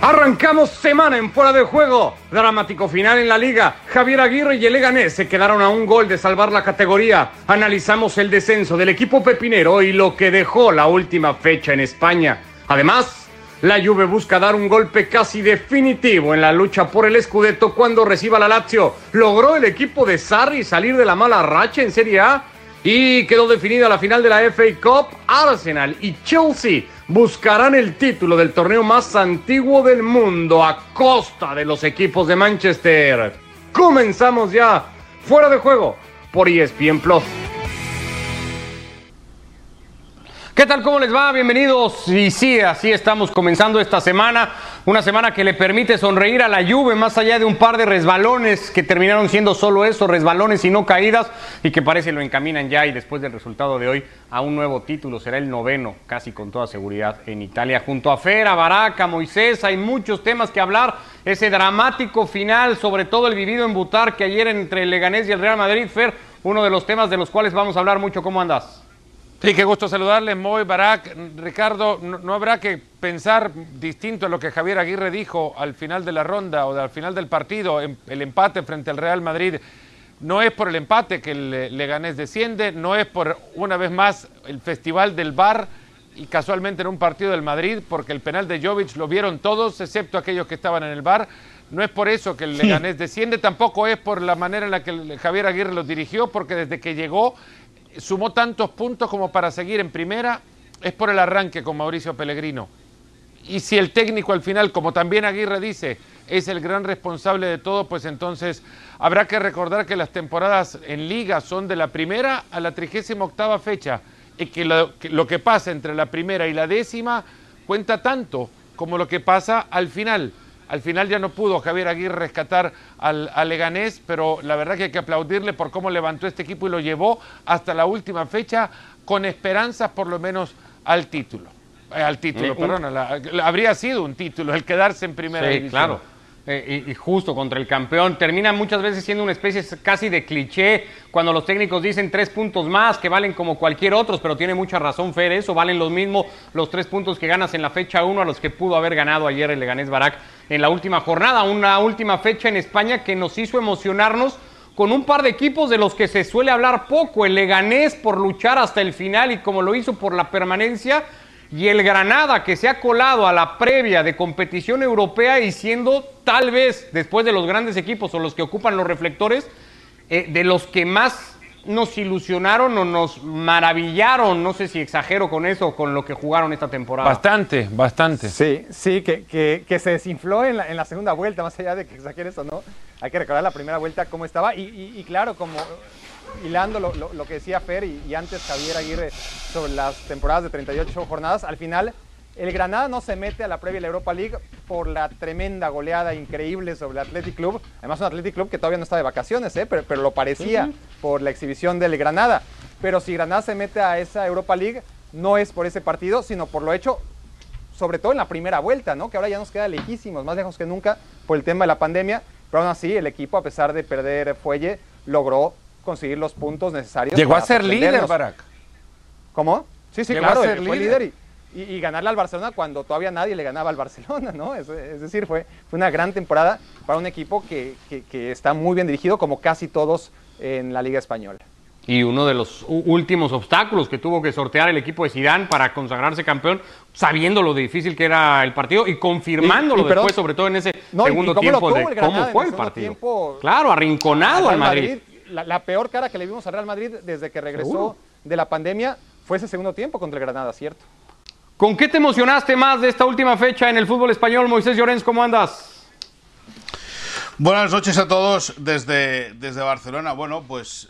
Arrancamos semana en fuera de juego. Dramático final en la liga. Javier Aguirre y el Leganés se quedaron a un gol de salvar la categoría. Analizamos el descenso del equipo pepinero y lo que dejó la última fecha en España. Además, la Juve busca dar un golpe casi definitivo en la lucha por el Scudetto cuando reciba la Lazio. ¿Logró el equipo de Sarri salir de la mala racha en Serie A? Y quedó definida la final de la FA Cup. Arsenal y Chelsea buscarán el título del torneo más antiguo del mundo a costa de los equipos de Manchester. Comenzamos ya. Fuera de juego por ESPN Plus. ¿Qué tal? ¿Cómo les va? Bienvenidos. Y sí, así estamos comenzando esta semana. Una semana que le permite sonreír a la Juve más allá de un par de resbalones que terminaron siendo solo eso, resbalones y no caídas, y que parece lo encaminan ya y después del resultado de hoy a un nuevo título. Será el noveno, casi con toda seguridad, en Italia. Junto a Fera, Baraca, Moisés, hay muchos temas que hablar. Ese dramático final, sobre todo el vivido en Butar que ayer entre el Leganés y el Real Madrid, Fer, uno de los temas de los cuales vamos a hablar mucho. ¿Cómo andas? Sí, qué gusto saludarles, Moy, Barak, Ricardo. No, habrá que pensar distinto a lo que Javier Aguirre dijo al final de la ronda o al final del partido, el empate frente al Real Madrid. No es por el empate que el Leganés desciende, no es por, una vez más, el festival del bar y casualmente en un partido del Madrid, porque el penal de Jovic lo vieron todos, excepto aquellos que estaban en el bar. No es por eso que el Leganés desciende, tampoco es por la manera en la que Javier Aguirre lo dirigió, porque desde que llegó sumó tantos puntos como para seguir en primera, es por el arranque con Mauricio Pellegrino. Y si el técnico al final, como también Aguirre dice, es el gran responsable de todo, pues entonces habrá que recordar que las temporadas en liga son de la primera a la trigésima octava fecha y que lo, que lo, que pasa entre la primera y la décima cuenta tanto como lo que pasa al final. Al final ya no pudo Javier Aguirre rescatar al, Leganés, pero la verdad que hay que aplaudirle por cómo levantó este equipo y lo llevó hasta la última fecha con esperanzas por lo menos al título. Eh, al título, eh, habría sido un título el quedarse en primera sí, Claro. Eh, y, justo contra el campeón. Termina muchas veces siendo una especie casi de cliché cuando los técnicos dicen tres puntos más que valen como cualquier otro, pero tiene mucha razón Fer, eso valen los mismos los tres puntos que ganas en la fecha 1 a los que pudo haber ganado ayer el Leganés Barak en la última jornada, una última fecha en España que nos hizo emocionarnos con un par de equipos de los que se suele hablar poco, el Leganés por luchar hasta el final y como lo hizo por la permanencia, y el Granada que se ha colado a la previa de competición europea y siendo tal vez después de los grandes equipos o los que ocupan los reflectores, eh, de los que más nos ilusionaron o nos maravillaron, no sé si exagero con eso, con lo que jugaron esta temporada. Bastante, bastante. Sí, sí, que, que, se desinfló en la, en la, segunda vuelta, más allá de que exageres o no. Hay que recordar la primera vuelta cómo estaba y, y claro, como hilando lo, lo, que decía Fer y, antes Javier Aguirre sobre las temporadas de 38 jornadas, al final el Granada no se mete a la previa de la Europa League por la tremenda goleada increíble sobre el Athletic Club. Además, un Athletic Club que todavía no está de vacaciones, ¿eh? pero, pero, lo parecía por la exhibición del Granada. Pero si Granada se mete a esa Europa League, no es por ese partido, sino por lo hecho, sobre todo en la primera vuelta, ¿no? que ahora ya nos queda lejísimos, más lejos que nunca por el tema de la pandemia. Pero aún así, el equipo, a pesar de perder fuelle, logró conseguir los puntos necesarios. Llegó a ser líder, Barak. ¿Cómo? Sí, sí, claro, fue líder, y, ganarle al Barcelona cuando todavía nadie le ganaba al Barcelona, ¿no? Es, decir, fue, fue, una gran temporada para un equipo que, que, está muy bien dirigido, como casi todos en la Liga Española. Y uno de los últimos obstáculos que tuvo que sortear el equipo de Zidane para consagrarse campeón, sabiendo lo difícil que era el partido y confirmándolo después, sobre todo en ese segundo tiempo de cómo fue el partido. claro, arrinconado al Madrid la, peor cara que le vimos al Real Madrid desde que regresó de la pandemia fue ese segundo tiempo contra el Granada, ¿cierto? ¿Con qué te emocionaste más de esta última fecha en el fútbol español? Moisés Llorens, ¿cómo andas? Buenas noches a todos desde, desde Barcelona. Bueno, pues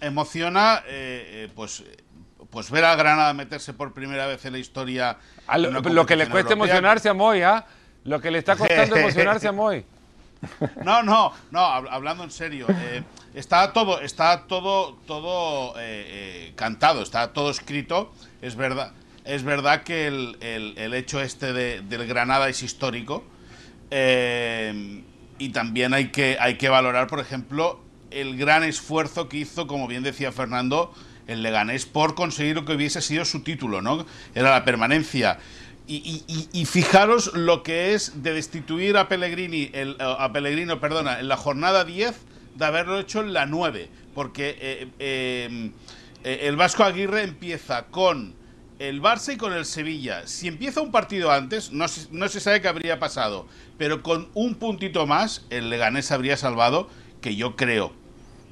emociona eh, eh, pues, pues ver a Granada meterse por primera vez en la historia. lo, que le cuesta emocionarse a Moy, ¿ah? Lo que le está costando emocionarse a Moy. No, no, no, hablando en serio. Eh, está todo, está todo, todo eh, eh, cantado, está todo escrito. Es verdad, es verdad que el, hecho este del Granada es histórico. y también hay que, hay que valorar, por ejemplo, el gran esfuerzo que hizo, como bien decía Fernando, el Leganés por conseguir lo que hubiese sido su título, ¿no? Era la permanencia. Y- y- y fijaros lo que es de destituir a Pellegrini, el- a Pellegrino, perdona, en la jornada 10 de haberlo hecho en la 9, porque eh, eh, eh, el Vasco Aguirre empieza con el Barça y con el Sevilla. Si empieza un partido antes, no se, no se sabe qué habría pasado, pero con un puntito más, el Leganés habría salvado, que yo creo,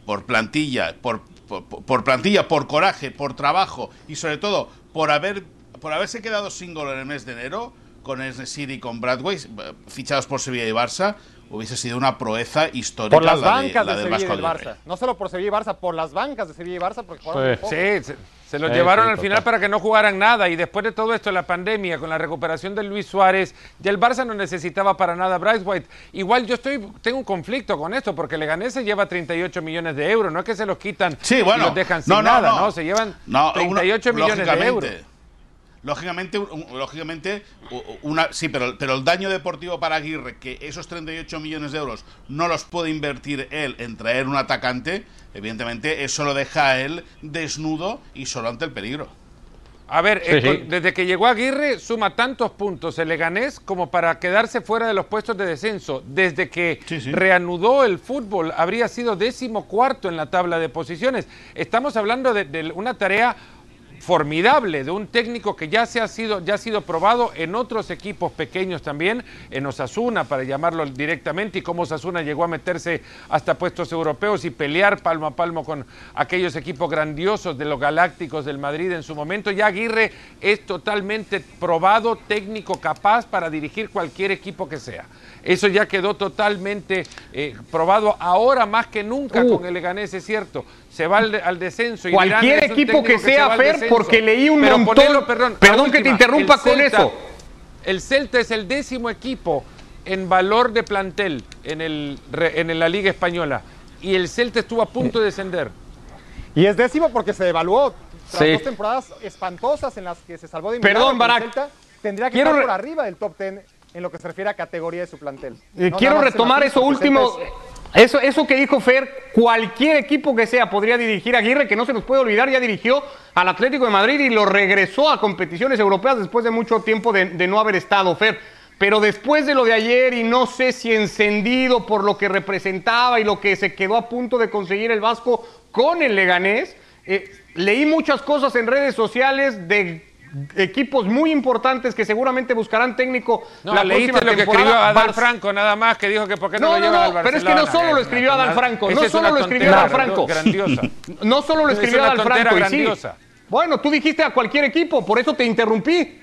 por plantilla, por, por, plantilla, por coraje, por trabajo y sobre todo por haber por haberse quedado single en el mes de enero con Esnesir y con Bradway, fichados por Sevilla y Barça, hubiese sido una proeza histórica Por las la de- bancas la de, del Sevilla y del. Barça. No solo por Sevilla y Barça, por las bancas de Sevilla y Barça, porque jugaron Sí. poco. Sí, se, se lo Sí, llevaron sí, al final total. para que no jugaran nada y después de todo esto, la pandemia, con la recuperación de Luis Suárez, ya el Barça no necesitaba para nada a Bryce White. Igual yo estoy, tengo un conflicto con esto porque Leganés se lleva 38 millones de euros, no es que se los quitan Sí, bueno. y los dejan sin no, no, nada, no. ¿no? Se llevan No, 38 uno- millones de euros. Lógicamente, Lógicamente, un- lógicamente u- una, sí, pero, pero el daño deportivo para Aguirre, que esos 38 millones de euros no los puede invertir él en traer un atacante, evidentemente eso lo deja a él desnudo y solo ante el peligro. A ver, Sí, eh, sí. desde que llegó Aguirre suma tantos puntos el Leganés como para quedarse fuera de los puestos de descenso. Desde que Sí, sí. reanudó el fútbol habría sido décimo cuarto en la tabla de posiciones. Estamos hablando de, de una tarea formidable de un técnico que ya se ha sido ya ha sido probado en otros equipos pequeños también en Osasuna para llamarlo directamente y cómo Osasuna llegó a meterse hasta puestos europeos y pelear palmo a palmo con aquellos equipos grandiosos de los Galácticos del Madrid en su momento. Ya Aguirre es totalmente probado técnico capaz para dirigir cualquier equipo que sea. Eso ya quedó totalmente eh, probado ahora más que nunca Uh. con el Leganés es cierto se va al, de- al descenso y Cualquier "Es un equipo que se sea al Fer, descenso". porque leí un Pero montón- ponelo, perdón, que te interrumpa el con Celta- eso. El Celta es el décimo equipo en valor de plantel en, el, en la Liga Española. Y el Celta estuvo a punto de descender. Y es décimo porque se devaluó. Tras Sí. dos temporadas espantosas en las que se salvó de Perdón, el Celta tendría que Quiero estar por arriba del top 10 en lo que se refiere a categoría de su plantel. Eh, No, quiero retomar eso último. Es- Eso, eso que dijo Fer, cualquier equipo que sea podría dirigir a Aguirre, que no se nos puede olvidar, ya dirigió al Atlético de Madrid y lo regresó a competiciones europeas después de mucho tiempo de, no haber estado, Fer. Pero después de lo de ayer y no sé si encendido por lo que representaba y lo que se quedó a punto de conseguir el Vasco con el Leganés, eh, leí muchas cosas en redes sociales de equipos muy importantes que seguramente buscarán técnico No, la leíste próxima lo que temporada. escribió Adal Bar- Franco, nada más, que dijo que por qué no, No, lo no, llevan no, al Barcelona. pero es que no solo lo Es escribió tonada. Franco, no solo lo escribió Adal Franco. Grandiosa. No solo lo Es escribió tontera Franco, y sí. grandiosa. Bueno, tú dijiste a cualquier equipo, por eso te interrumpí.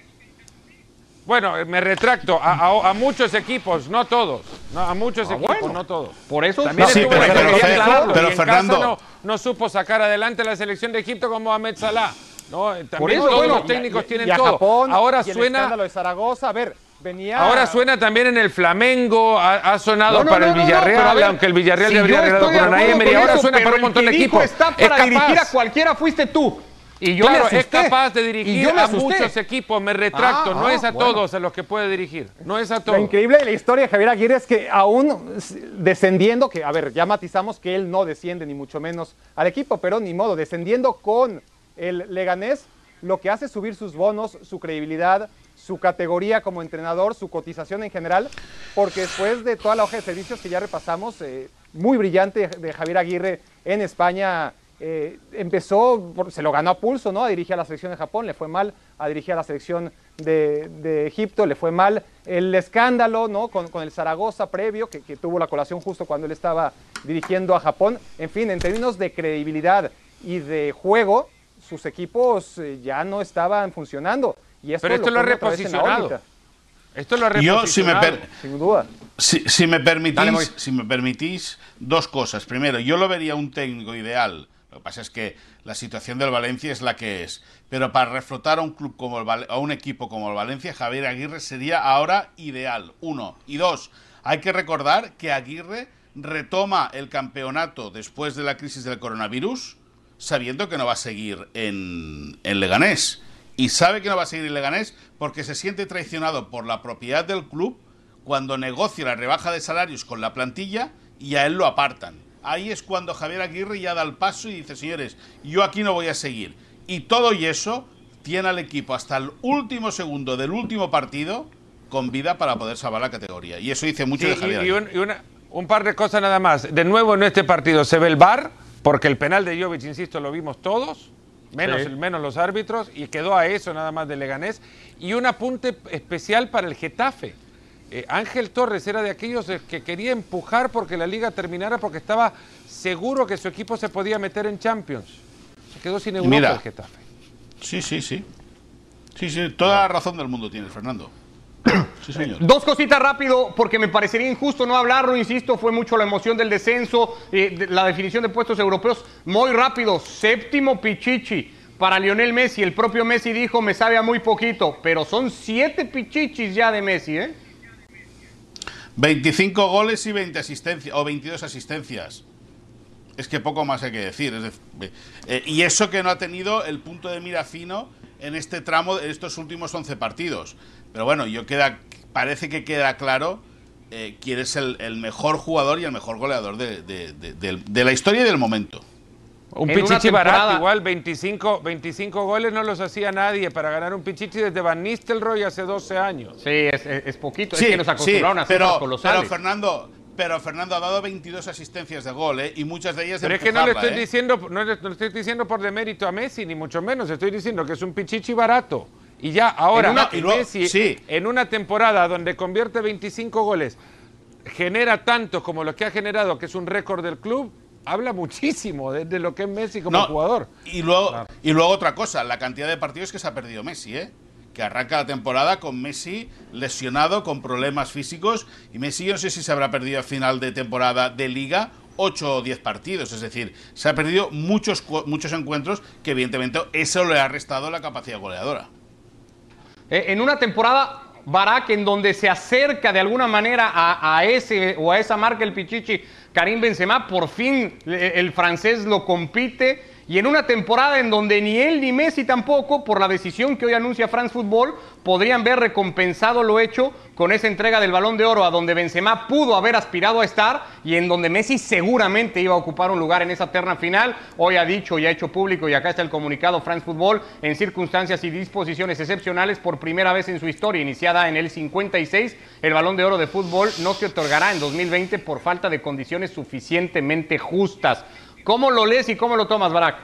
Bueno, eh, me retracto. A, a- a muchos equipos, no todos. No, a muchos equipos, Ah, bueno. no todos. Por eso También No, sí, estuvo pero- pero pero Fernando- no, no supo sacar adelante la selección de Egipto como Ahmed Salah. No, Eh, también eso, todos bueno, los técnicos y- tienen y todo. Japón, ahora y el suena, escándalo de Zaragoza, a ver, venía... ahora suena también en el Flamengo, ha, ha sonado No, no, para no, el Villarreal, ver, aunque el Villarreal si debería haber con acuerdo Emery, ahora eso, suena para un el montón de equipos. está Es para dirigir a capaz. cualquiera fuiste tú. Y yo Claro, es capaz de dirigir a muchos equipos, me retracto, Ah, no ah, es a bueno. todos a los que puede dirigir, no es a Lo todos. increíble de la historia de Javier Aguirre es que aún descendiendo, que a ver, ya matizamos que él no desciende ni mucho menos al equipo, pero ni modo, descendiendo con el Leganés, lo que hace es subir sus bonos, su credibilidad, su categoría como entrenador, su cotización en general, porque después de toda la hoja de servicios que ya repasamos, eh, muy brillante de Javier Aguirre en España, eh, empezó, se lo ganó a pulso, ¿no? A dirigir a la selección de Japón, le fue mal, a dirigir a la selección de, Egipto, le fue mal. El escándalo, ¿no? Con, con el Zaragoza previo, que, que tuvo la colación justo cuando él estaba dirigiendo a Japón. En fin, en términos de credibilidad y de juego, sus equipos eh, ya no estaban funcionando. Y esto Pero esto lo ha reposicionado. Esto lo ha Yo, si me, reposicionado. per- sin duda. si, si me Dale, permitís, si me permitís, dos cosas. Primero, yo lo vería un técnico ideal. Lo que pasa es que la situación del Valencia es la que es. Pero para reflotar a un club como el Val- a un equipo como el Valencia, Javier Aguirre sería ahora ideal. Uno. Y dos, hay que recordar que Aguirre retoma el campeonato después de la crisis del coronavirus, sabiendo que no va a seguir en, en Leganés. Y sabe que no va a seguir en Leganés porque se siente traicionado por la propiedad del club cuando negocia la rebaja de salarios con la plantilla y a él lo apartan. ahí es cuando Javier Aguirre ya da el paso y dice, señores, yo aquí no voy a seguir. Y todo y eso tiene al equipo hasta el último segundo del último partido con vida para poder salvar la categoría. Y eso dice mucho Sí, de Javier y, y un, y una- un par de cosas nada más. De nuevo en este partido se ve el VAR, porque el penal de Jovic, insisto, lo vimos todos, menos, Sí. menos los árbitros, y quedó a eso nada más de Leganés. Y un apunte especial para el Getafe. Eh, Ángel Torres era de aquellos eh, que quería empujar porque la liga terminara porque estaba seguro que su equipo se podía meter en Champions. Se quedó sin Europa Mira. el Getafe. Sí, sí, sí. Sí, sí, toda la razón del mundo tiene Fernando. Sí, señor. Dos cositas rápido, porque me parecería injusto no hablarlo, insisto, fue mucho la emoción del descenso, eh, de- la definición de puestos europeos. Muy rápido, séptimo Pichichi para Lionel Messi. El propio Messi dijo, me sabe a muy poquito, pero son siete Pichichis ya de Messi, ¿eh? 25 goles y 20 asistencias, o 22 asistencias. Es que poco más hay que decir. es eh, y eso que no ha tenido el punto de mira fino en este tramo, en estos últimos 11 partidos. Pero bueno, yo queda, parece que queda claro eh, quién es el, el mejor jugador y el mejor goleador de, de- de- de la historia y del momento. Un En Pichichi barato, igual 25, 25 goles no los hacía nadie para ganar un Pichichi desde Van Nistelrooy hace 12 años. Sí, es, es- es poquito, es que nos acostumbraron a pero, cifras pero colosales. Fernando, pero Fernando ha dado 22 asistencias de gol, ¿eh? y muchas de ellas de Pero es que no le estoy ¿eh? diciendo, no le, no le estoy diciendo por demérito a Messi, ni mucho menos. Estoy diciendo que es un pichichi barato. Y ya, ahora, En una- y luego- Messi, sí. en una temporada donde convierte 25 goles, genera tantos como los que ha generado, que es un récord del club, habla muchísimo de, de lo que es Messi como No, jugador. Y luego, y luego otra cosa, la cantidad de partidos que se ha perdido Messi, ¿eh? Que arranca la temporada con Messi lesionado, con problemas físicos. Y Messi, yo no sé si se habrá perdido a final de temporada de liga 8 o 10 partidos. Es decir, se ha perdido muchos, muchos encuentros que, evidentemente, eso le ha restado la capacidad goleadora. Eh, en una temporada, Barak, en donde se acerca de alguna manera a, a ese o a esa marca el Pichichi, Karim Benzema, por fin eh, el francés lo compite. Y en una temporada en donde ni él ni Messi tampoco, por la decisión que hoy anuncia France Football, podrían ver recompensado lo hecho con esa entrega del Balón de Oro, a donde Benzema pudo haber aspirado a estar y en donde Messi seguramente iba a ocupar un lugar en esa terna final. Hoy ha dicho y ha hecho público, y acá está el comunicado France Football, en circunstancias y disposiciones excepcionales, por primera vez en su historia, iniciada en el 56, el Balón de Oro de fútbol no se otorgará en 2020 por falta de condiciones suficientemente justas. ¿Cómo lo lees y cómo lo tomas, Barak?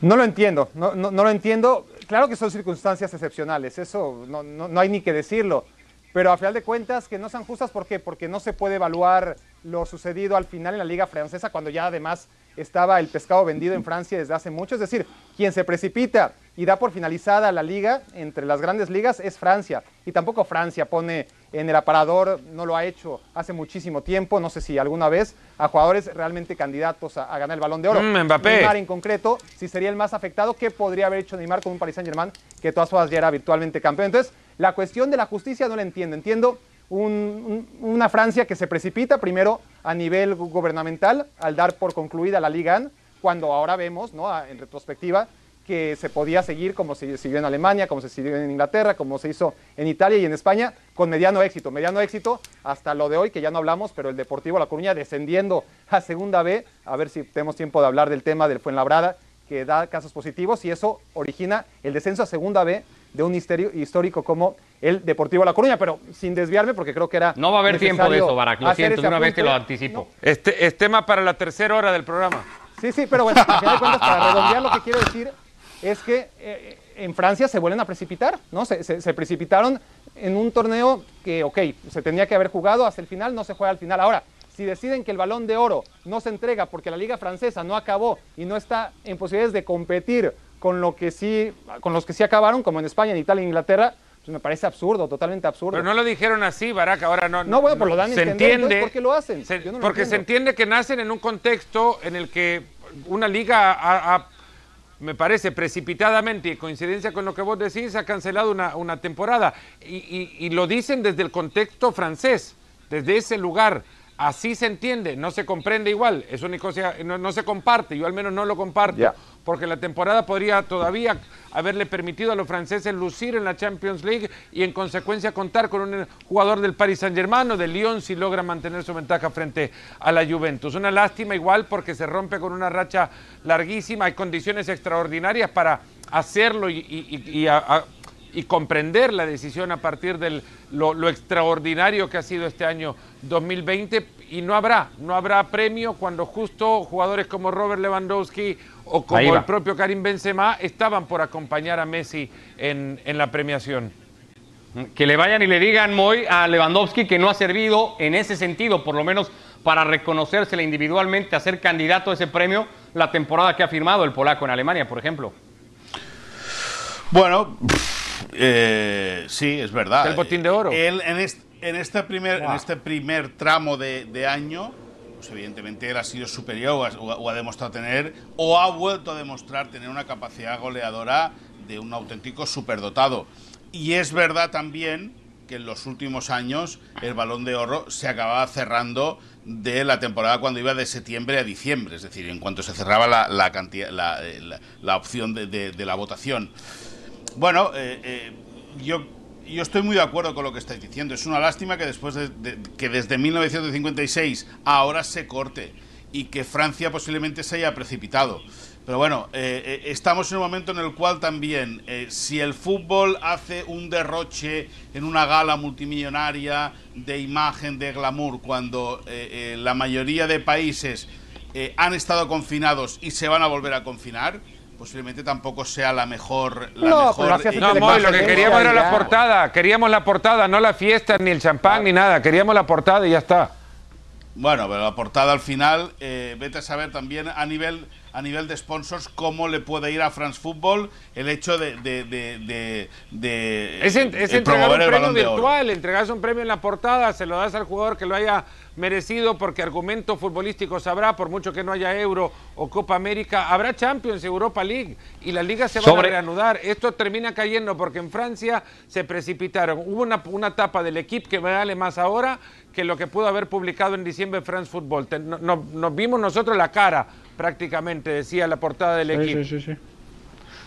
No lo entiendo, no, no, no lo entiendo. Claro que son circunstancias excepcionales, eso no, no- hay ni que decirlo. Pero a final de cuentas que no sean justas, ¿por qué? Porque no se puede evaluar lo sucedido al final en la Liga Francesa cuando ya además estaba el pescado vendido en Francia desde hace mucho. Es decir, quien se precipita y da por finalizada la liga entre las grandes ligas es Francia. Y tampoco Francia pone en el aparador, no lo ha hecho hace muchísimo tiempo, no sé si alguna vez, a jugadores realmente candidatos a, a ganar el balón de oro. Mm, Mbappé. Neymar en concreto, si sería el más afectado, ¿qué podría haber hecho Neymar con un Paris Saint Germain que todas formas ya era virtualmente campeón? Entonces, la cuestión de la justicia no la entiendo. Entiendo un- un- una Francia que se precipita primero a nivel gu- gubernamental al dar por concluida la Liga AN, cuando ahora vemos, ¿no? En retrospectiva, que se podía seguir como se siguió en Alemania, como se siguió en Inglaterra, como se hizo en Italia y en España, con mediano éxito. Mediano éxito hasta lo de hoy, que ya no hablamos, pero el Deportivo La Coruña descendiendo a Segunda B, a ver si tenemos tiempo de hablar del tema del Fuenlabrada, que da casos positivos y eso origina el descenso a Segunda B de un histórico como el Deportivo La Coruña, pero sin desviarme porque creo que era No va a haber tiempo de eso, Barak, lo siento, de una vez te lo anticipo. No, Este es tema para la tercera hora del programa. Sí, sí, pero bueno, al final de cuentas, para redondear lo que quiero decir es que eh, en Francia se vuelven a precipitar, ¿no? Se, se- se precipitaron en un torneo que, ok, se tenía que haber jugado hasta el final, no se juega al final. Ahora, si deciden que el balón de oro no se entrega porque la liga francesa no acabó y no está en posibilidades de competir con, lo que sí, con los que sí acabaron, como en España, en Italia, en Inglaterra, me parece absurdo, totalmente absurdo. Pero no lo dijeron así, Barack, ahora no. No, bueno, pues lo dan se entender, entiende. entonces, ¿por qué lo hacen? se- Yo no lo porque se entiende que nacen en un contexto en el que una liga ha- ha- me parece precipitadamente y en coincidencia con lo que vos decís, ha cancelado una, una temporada. Y, y- y lo dicen desde el contexto francés, desde ese lugar. Así se entiende, no se comprende igual, es una cosa, no, no se comparte, yo al menos no lo comparto, porque la temporada podría todavía haberle permitido a los franceses lucir en la Champions League y en consecuencia contar con un jugador del Paris Saint-Germain o del Lyon si logra mantener su ventaja frente a la Juventus. Una lástima igual porque se rompe con una racha larguísima, hay condiciones extraordinarias para hacerlo y, y- y- y a- a- y comprender la decisión a partir de lo, lo extraordinario que ha sido este año 2020 y no habrá, no habrá premio cuando justo jugadores como Robert Lewandowski o como el propio Karim Benzema estaban por acompañar a Messi en, en la premiación. Que le vayan y le digan Moy a Lewandowski que no ha servido en ese sentido, por lo menos para reconocérsela individualmente a ser candidato a ese premio la temporada que ha firmado el polaco en Alemania, por ejemplo. Bueno, pff, eh, sí, es verdad. El botín de oro. Él en este, en este primer, en este primer tramo de, de año, pues evidentemente él ha sido superior o ha, o ha demostrado tener, o ha vuelto a demostrar tener una capacidad goleadora de un auténtico superdotado. Y es verdad también que en los últimos años el balón de oro se acababa cerrando de la temporada cuando iba de septiembre a diciembre, es decir, en cuanto se cerraba la, la cantidad, la, eh, la- la opción de- de- de la votación. Bueno, eh, eh, yo, yo estoy muy de acuerdo con lo que estáis diciendo. Es una lástima que después de, de- que desde 1956 ahora se corte y que Francia posiblemente se haya precipitado. Pero bueno, eh, estamos en un momento en el cual también, si el fútbol hace un derroche en una gala multimillonaria de imagen, de glamour, cuando la mayoría de países han estado confinados y se van a volver a confinar, posiblemente tampoco sea la mejor. La No, mejor No, Moy, le lo que queríamos era la portada, queríamos la portada, no la fiesta, ni el champán, ni nada, queríamos la portada y ya está. Bueno, pero la portada al final, eh, vete a saber también a nivel a nivel de sponsors cómo le puede ir a France Football el hecho de, de, de, de- de, Es, en- es entregar un promover el premio balón de oro. virtual, entregas un premio en la portada, se lo das al jugador que lo haya merecido porque argumento futbolístico sabrá, por mucho que no haya Euro o Copa América, habrá Champions, Europa League y la liga se va Sobre- a reanudar. Esto termina cayendo porque en Francia se precipitaron. Hubo una, una etapa del equipo que vale más ahora que lo que pudo haber publicado en diciembre France Football. Te- no- no- nos vimos nosotros la cara prácticamente, decía la portada del equipo.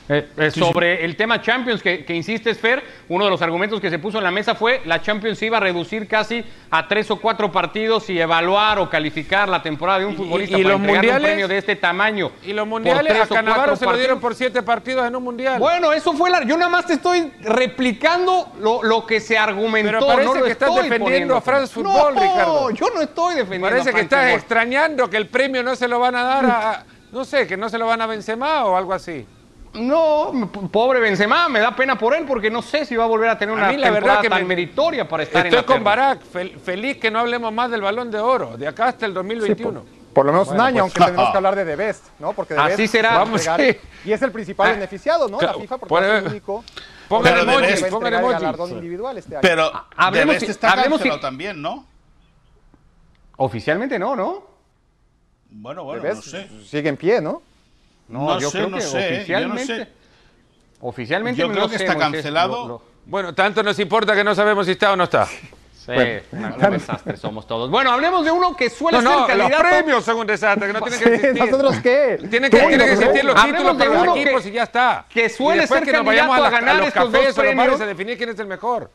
Eh, eh, sobre el tema Champions que, que insistes, Fer, uno de los argumentos que se puso en la mesa fue la Champions se iba a reducir casi a tres o cuatro partidos y evaluar o calificar la temporada de un Y- futbolista y para los mundiales? un premio de este tamaño. Y los mundiales a Canavaro se lo dieron por siete partidos en un mundial. Bueno, eso fue la. Yo nada más te estoy replicando lo, lo que se argumentó. Pero parece no lo que estás defendiendo poniendo. a France Football, no, Ricardo. yo no estoy defendiendo. Parece a que estás Football. extrañando que el premio no se lo van a dar a, a- no sé, que no se lo van a Benzema o algo así. No, pobre Benzema, me da pena por él porque no sé si va a volver a tener A una mí la verdad temporada que tan me- meritoria para estar en Estoy la con. Barak, fel- feliz que no hablemos más del Balón de Oro, de acá hasta el Sí, 2021. por, por lo menos un año, pues, aunque tenemos que hablar de The Best, ¿no? Porque The Así Best será. a sí. Y es el principal Ah, beneficiado, ¿no? La FIFA, porque ser el único. Pongan a pongan individual este año. Pero hablemos The Best está hablemos también, ¿no? Oficialmente no, ¿no? Bueno, bueno, no sé. sigue en pie, ¿no? No, No yo sé, creo no que sé, ¿eh? Yo no oficialmente. sé. Oficialmente Yo no creo que sé, está Moisés, cancelado. lo- lo- Bueno, tanto nos importa que no sabemos si está o no está. Sí, un desastre somos todos. Bueno, hablemos de uno que suele No, no, ser los candidato. premios son un desastre, que no tienen que Sí, existir. ¿Nosotros qué? Tienen que, tienen que existir los títulos de para los uno que- equipos y ya está. que suele ser que nos vayamos a, candidato a ganar los estos dos los premios. a definir quién es el mejor.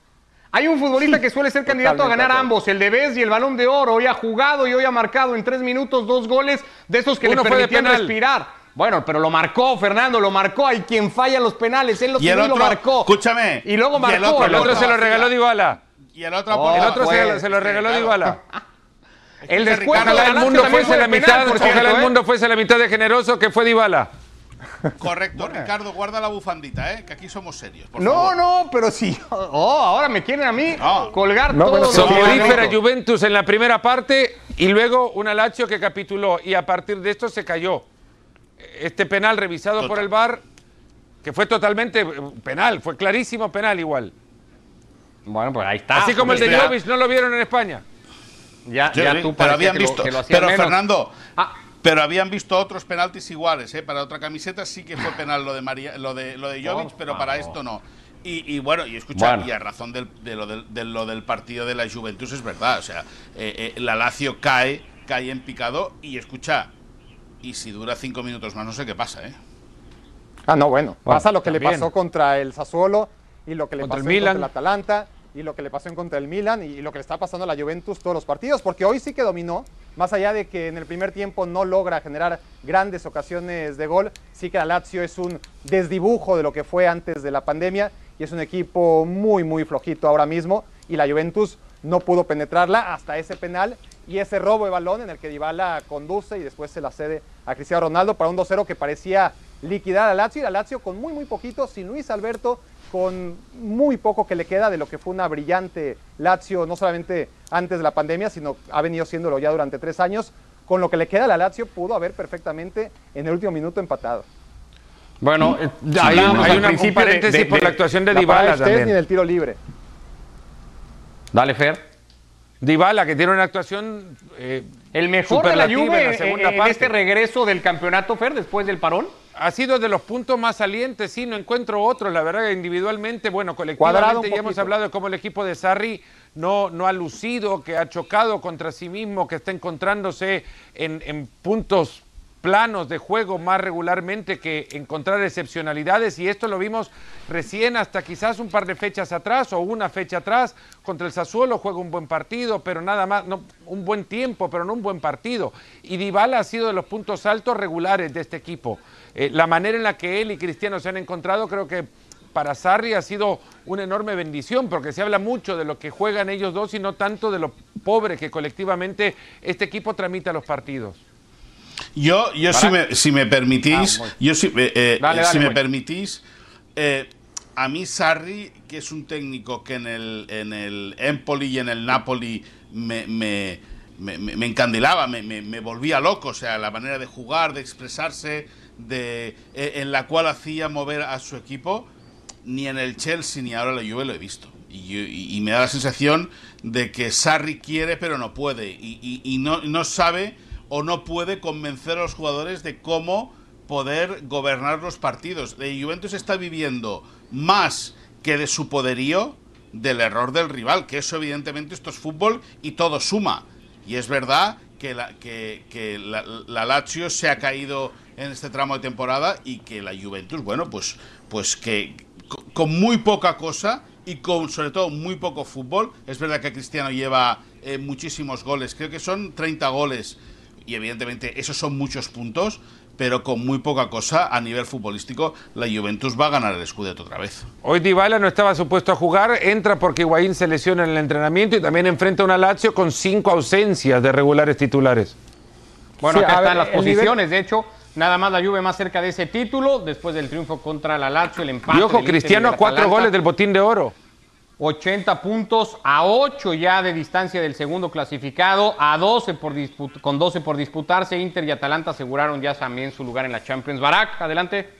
Hay un futbolista que suele ser candidato a ganar ambos, el de Bez y el Balón de Oro. Hoy ha jugado y hoy ha marcado en tres minutos dos goles de esos que Uno le fue de permitían penal. respirar. Bueno, pero lo marcó, Fernando, lo marcó. Hay quien falla los penales, él lo, Y el y lo otro, marcó. escúchame, Y luego y marcó. el otro, El otro se lo regaló Dybala. Y el otro Oh, El otro pues, se, se lo regaló claro. Dybala. El descuento Ricardo, de Ojalá el mundo fuese fue la mitad, penal, ojalá el mundo fuese la mitad de generoso que fue Dybala. Correcto, Ricardo, guarda la bufandita, ¿eh? que aquí somos serios. por No, favor. no, pero sí. Oh, ahora me quieren a mí No. colgar No, todo Soporífera. Juventus en la primera parte y luego una Lazio que capituló y a partir de esto se cayó. Este penal revisado por Total. el VAR que fue totalmente eh, penal, fue clarísimo penal igual. Bueno, pues ahí está. Así como el de. Jovic no lo vieron en España. Ya, Sí, ya tú pero habían que lo- visto, que lo pero menos. Fernando, Ah. pero habían visto otros penaltis iguales, ¿eh? Para otra camiseta sí que fue penal lo de María, lo de lo de Jovic, Por pero para esto no. Y, bueno, y escucha, Bueno. y a razón del- de, lo del, de lo del partido de la Juventus es verdad. O sea, eh, eh, la Lazio cae, cae en picado y escucha, y si dura cinco minutos más, no sé qué pasa, ¿eh? Ah, no, bueno. Bueno, pasa lo que le pasó contra el Sassuolo y lo que le Contra el pasó en Milan. contra el Atalanta y lo que le pasó en contra el Milan y lo que le está pasando a la Juventus todos los partidos, porque hoy sí que dominó, más allá de que en el primer tiempo no logra generar grandes ocasiones de gol, sí que la Lazio es un desdibujo de lo que fue antes de la pandemia y es un equipo muy, muy flojito ahora mismo y la Juventus no pudo penetrarla hasta ese penal y ese robo de balón en el que Dybala conduce y después se la cede a Cristiano Ronaldo para un 2-0 que parecía liquidar a Lazio y la Lazio con muy muy poquito, sin Luis Alberto, con muy poco que le queda de lo que fue una brillante Lazio, no solamente antes de la pandemia, sino ha venido siéndolo ya durante tres años. Con lo que le queda a la Lazio pudo haber perfectamente en el último minuto empatado. Bueno, eh, Hay, al una- un principio de- paréntesis de- por de- la actuación de Dybala en el tiro libre. Dale, Fer. Dybala, que tiene una actuación eh, El mejor de la Juve en la segunda en parte. este regreso del campeonato, Fer, después del parón. Ha sido de los puntos más salientes, sí, no encuentro otros, la verdad, individualmente, bueno, colectivamente ya hemos hablado de cómo el equipo de Sarri no, no ha lucido, que ha chocado contra sí mismo, que está encontrándose en, en puntos planos de juego más regularmente que encontrar excepcionalidades y esto lo vimos recién hasta quizás un par de fechas atrás o una fecha atrás. Contra el Sassuolo juega un buen partido pero nada más no, un buen tiempo pero no un buen partido. Y Dybala ha sido de los puntos altos regulares de este equipo. Eh, la manera en la que él y Cristiano se han encontrado creo que para Sarri ha sido una enorme bendición porque se habla mucho de lo que juegan ellos dos y no tanto de lo pobre que colectivamente este equipo tramita los partidos Yo, yo si, me, si me permitís, Ah, muy- yo si, eh, eh, Dale, dale, si me permitís, eh, a mí Sarri, que es un técnico que en el, en el Empoli y en el Napoli me, me, me- encandilaba, me, me- me volvía loco, o sea, la manera de jugar, de expresarse, de, eh, en la cual hacía mover a su equipo, ni en el Chelsea ni ahora la Juve lo he visto. Y, y- y me da la sensación de que Sarri quiere pero no puede. Y, y- y no, no sabe o no puede convencer a los jugadores de cómo poder gobernar los partidos. La Juventus está viviendo más que de su poderío del error del rival, que eso evidentemente esto es fútbol y todo suma. Y es verdad que la, que, la, la Lazio se ha caído en este tramo de temporada y que la Juventus, bueno, pues, pues que co- con muy poca cosa y con sobre todo muy poco fútbol, es verdad que Cristiano lleva eh, muchísimos goles, creo que son 30 goles y evidentemente esos son muchos puntos, pero con muy poca cosa a nivel futbolístico la Juventus va a ganar el Scudetto otra vez. Hoy Dybala no estaba supuesto a jugar, entra porque Higuaín se lesiona en el entrenamiento y también enfrenta a una Lazio con cinco ausencias de regulares titulares. Bueno, Sí, acá están ver, las nivel- posiciones. De hecho, nada más la Juve más cerca de ese título, después del triunfo contra la Lazio, el empate. Y ojo, Cristiano a cuatro Atalanta. goles del botín de oro. 80 puntos a 8 ya de distancia del segundo clasificado, a 12 por con 12 por disputarse. Inter y Atalanta aseguraron ya también su lugar en la Champions. Barak, adelante.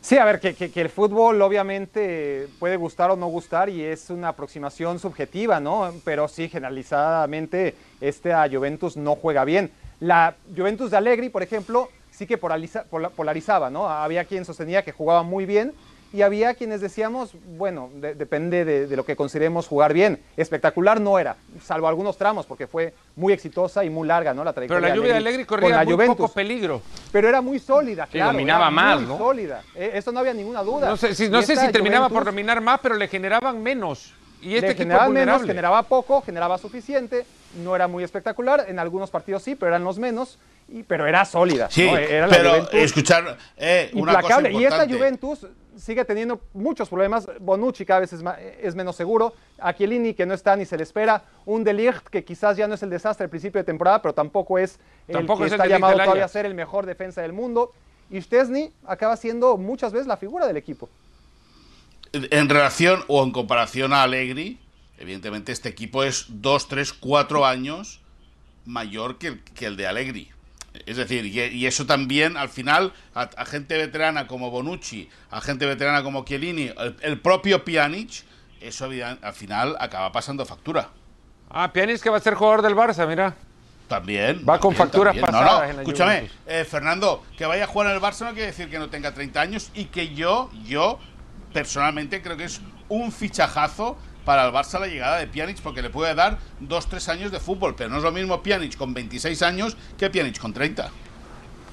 Sí, a ver, que, que- el fútbol obviamente puede gustar o no gustar y es una aproximación subjetiva, ¿no? Pero sí, generalizadamente, este a Juventus no juega bien. La Juventus de Allegri, por ejemplo, sí que polariza- pola- polarizaba, ¿no? Había quien sostenía que jugaba muy bien y había quienes decíamos, bueno, de- depende de, de lo que consideremos jugar bien. Espectacular no era, salvo algunos tramos, porque fue muy exitosa y muy larga, ¿no? La Pero trayectoria la de lluvia de Allegri Allegri con corría la muy Juventus poco peligro. pero era muy sólida, Sí, claro. dominaba más, muy ¿no? sólida. Eh, Eso no había ninguna duda. No sé si, no sé si terminaba por dominar más, pero le generaban menos. Y este le equipo es generaba menos, generaba poco, generaba suficiente. No era muy espectacular. En algunos partidos sí, pero eran los menos. Y, pero era sólida. Sí, ¿no? Era la pero Juventus escuchar eh, una cosa implacable. Y esta. Juventus sigue teniendo muchos problemas. Bonucci cada vez es, menos seguro. A Chiellini, que no está ni se le espera. Un De Ligt, que quizás ya no es el desastre al principio de temporada, pero tampoco es el Tampoco que es el está llamado todavía a ser el mejor defensa del mundo. Y Stesny acaba siendo muchas veces la figura del equipo. En relación o en comparación a Allegri, evidentemente este equipo es 2, 3, 4 años mayor que el, que el de Allegri. Es decir, y, y eso también al final a, a gente veterana como Bonucci, a gente veterana como Chiellini, el, el propio Pjanic, eso al final acaba pasando factura. Ah, Pjanic que va a ser jugador del Barça, mira. También. Va con facturas también. pasadas No, no, en la escúchame, eh, Fernando, que vaya a jugar en el Barça no quiere decir que no tenga 30 años y que yo, yo personalmente creo que es un fichajazo para el Barça la llegada de Pjanic porque le puede dar dos, tres años de fútbol, pero no es lo mismo Pjanic con 26 años que Pjanic con 30.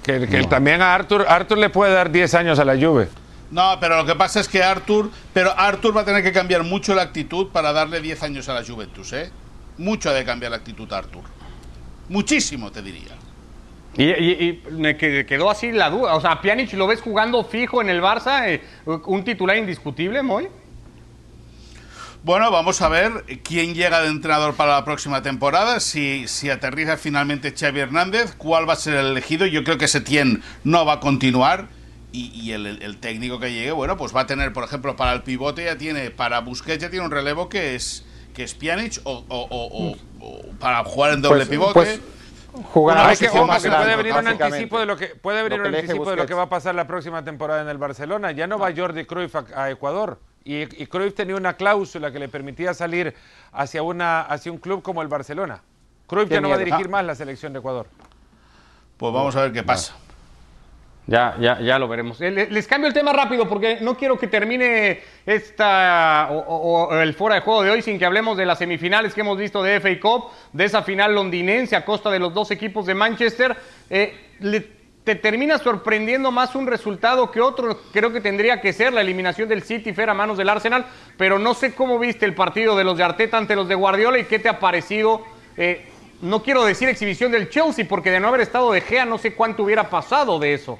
Que, que también a Arthur, Arthur le puede dar 10 años a la Juve. No, pero lo que pasa es que Arthur, pero Arthur va a tener que cambiar mucho la actitud para darle 10 años a la Juventus, ¿eh? Mucho ha de cambiar la actitud Arthur. Muchísimo, te diría. Y, y- y me que- quedó así la duda. O sea, Pjanic lo ves jugando fijo en el Barça, eh, un titular indiscutible, Moy. Bueno, vamos a ver quién llega de entrenador para la próxima temporada, si, si aterriza finalmente Xavi Hernández, cuál va a ser el elegido. Yo creo que Setién no va a continuar y, y el, el técnico que llegue, bueno, pues va a tener, por ejemplo, para el pivote ya tiene, para Busquets ya tiene un relevo que es que es Pjanic o, o- o- o- o para jugar en doble Pues- pivote. pues, jugar que, posición ojo, más que grande, puede venir un anticipo de lo que puede venir Lo un anticipo de lo que va a pasar la próxima temporada en el Barcelona. Ya no va Jordi Cruyff a, a Ecuador y, y Cruyff tenía una cláusula que le permitía salir hacia una hacia un club como el Barcelona. Cruyff ya no va a dirigir Ah. más la selección de Ecuador. Pues vamos a ver qué pasa. Ya, ya, ya lo veremos. Eh, le- Les cambio el tema rápido porque no quiero que termine esta o, el fuera de juego de hoy sin que hablemos de las semifinales que hemos visto de FA Cup, de esa final londinense a costa de los dos equipos de Manchester. Eh, te termina sorprendiendo más un resultado que otro. Creo que tendría que ser la eliminación del City Fer a manos del Arsenal, pero no sé cómo viste el partido de los de Arteta ante los de Guardiola y qué te ha parecido. eh, no quiero decir exhibición del Chelsea porque de no haber estado de Gea no sé cuánto hubiera pasado de eso.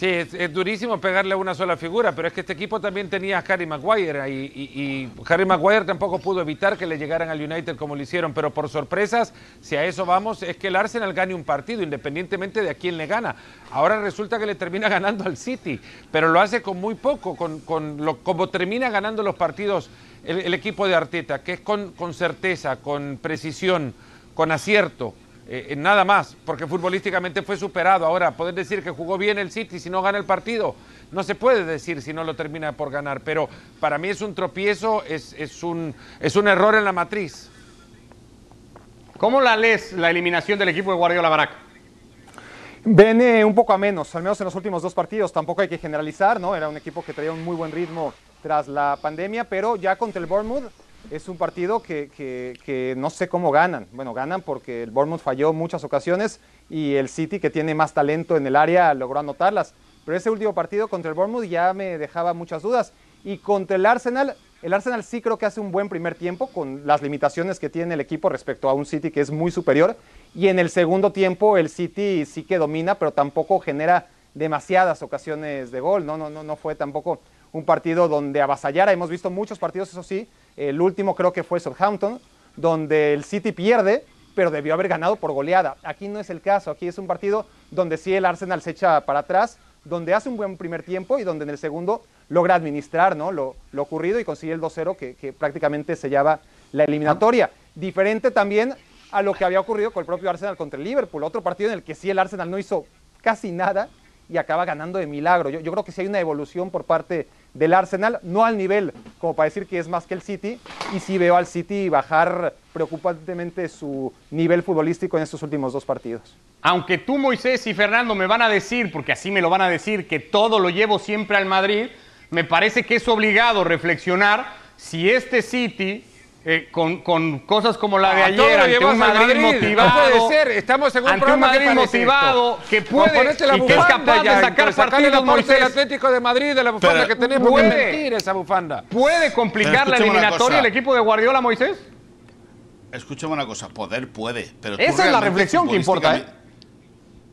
Sí, es, durísimo pegarle a una sola figura, pero es que este equipo también tenía a Harry Maguire y, y Harry Maguire tampoco pudo evitar que le llegaran al United como lo hicieron, pero por sorpresas, si a eso vamos, es que el Arsenal gane un partido, independientemente de a quién le gana. Ahora resulta que le termina ganando al City, pero lo hace con muy poco, con, lo, como termina ganando los partidos el, equipo de Arteta, que es con certeza, con precisión, con acierto. Eh, eh, nada más, porque futbolísticamente fue superado. Ahora, poder decir que jugó bien el City si no gana el partido, no se puede decir si no lo termina por ganar, pero para mí es un tropiezo, es, es un, es un error en la matriz. ¿Cómo la lees la eliminación del equipo de Guardiola Barak? Viene un poco a menos, al menos en los últimos dos partidos. Tampoco hay que generalizar, ¿no? Era un equipo que traía un muy buen ritmo tras la pandemia, pero ya contra el Bournemouth es un partido que, que- que no sé cómo ganan. Bueno, ganan porque el Bournemouth falló muchas ocasiones y el City, que tiene más talento en el área, logró anotarlas. Pero ese último partido contra el Bournemouth ya me dejaba muchas dudas. Y contra el Arsenal, el Arsenal sí creo que hace un buen primer tiempo con las limitaciones que tiene el equipo respecto a un City que es muy superior. Y en el segundo tiempo el City sí que domina, pero tampoco genera demasiadas ocasiones de gol. No, no, no, no fue tampoco un partido donde avasallara. Hemos visto muchos partidos, eso sí. El último creo que fue Southampton, donde el City pierde, pero debió haber ganado por goleada. Aquí no es el caso. Aquí es un partido donde sí el Arsenal se echa para atrás, donde hace un buen primer tiempo y donde en el segundo logra administrar ¿no? lo, ocurrido y consigue el 2-0 que, que prácticamente sellaba la eliminatoria. Diferente también a lo que había ocurrido con el propio Arsenal contra el Liverpool, otro partido en el que sí el Arsenal no hizo casi nada y acaba ganando de milagro. Yo, yo creo que sí hay una evolución por parte del Arsenal, no al nivel como para decir que es más que el City, y sí veo al City bajar preocupantemente su nivel futbolístico en estos últimos dos partidos. Aunque tú, Moisés y Fernando me van a decir, porque así me lo van a decir, que todo lo llevo siempre al Madrid, me parece que es obligado reflexionar si este City, eh, con, con cosas como la de ayer, ante un Madrid Madrid, no motivado, puede ser, estamos en un ante un programa que Madrid parece motivado, esto. que puede la y que es bufanda capaz ya, de sacar partidos, la parte del Moisés, Atlético de Madrid, de la bufanda Pero- que tenemos, Puede. mentira esa bufanda. ¿puede complicar la eliminatoria el equipo de Guardiola, Moisés? Escúchame una cosa, poder puede, pero Esa es la reflexión que importa, ¿eh?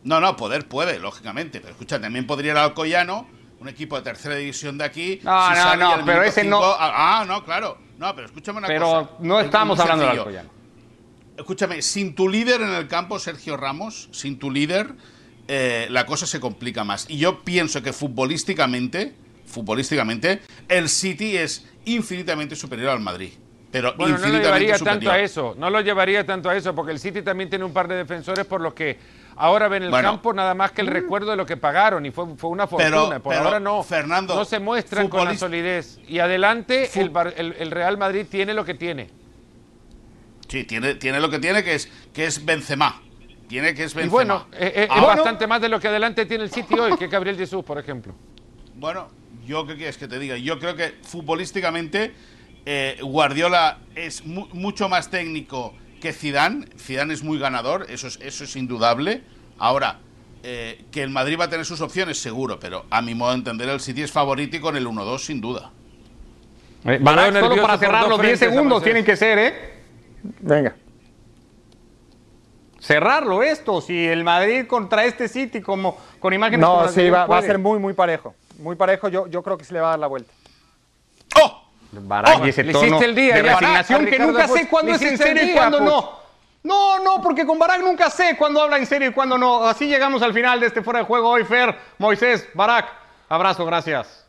No, no, poder puede, lógicamente, pero escucha, también podría ir al Alcoyano, un equipo de tercera división de aquí. No, no, sale no, al pero ese cinco- no- Ah, ah, no, claro. No, pero escúchame una Pero cosa. no Es estamos hablando del. Alcoyano. Escúchame, sin tu líder en el campo, Sergio Ramos, sin tu líder, eh, la cosa se complica más. Y yo pienso que futbolísticamente, futbolísticamente, el City es infinitamente superior al Madrid. Pero Bueno, no lo llevaría superior. tanto a eso, no lo llevaría tanto a eso, porque el City también tiene un par de defensores por los que ahora ven el Bueno. campo nada más que el recuerdo de lo que pagaron y fue, fue una fortuna. Pero- por pero, ahora no, Fernando, no se muestran con la solidez. Y adelante el, el- el Real Madrid tiene lo que tiene. Sí, tiene, tiene lo que tiene, que es, que es Benzema. Tiene que es Benzema. Y bueno, eh, eh, es Ahora- bastante más de lo que adelante tiene el City hoy que Gabriel Jesús, por ejemplo. Bueno, Yo, ¿qué quieres que te diga? Yo creo que futbolísticamente eh, Guardiola es mu- mucho más técnico que Zidane. Zidane es muy ganador, eso es, eso es indudable. Ahora, eh, que el Madrid va a tener sus opciones, seguro, pero a mi modo de entender, el City es favorito y con el 1-2, sin duda. Eh, Barak, veo solo para cerrar los 10 frentes, segundos tienen que ser, ¿eh? Venga. Cerrarlo esto. Si el Madrid contra este City, como con imágenes No, sí, va, va a ser muy, muy parejo. Muy parejo, yo, yo creo que se le va a dar la vuelta. Barak Oh, y ese le tono hiciste el día de resignación que nunca Ricardo sé cuándo es en serio y cuándo Puig. no. No, no, porque con Barak nunca sé cuándo habla en serio y cuándo no. Así llegamos al final de este fuera de juego hoy, Fer, Moisés, Barak. Abrazo, gracias.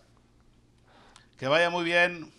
Que vaya muy bien.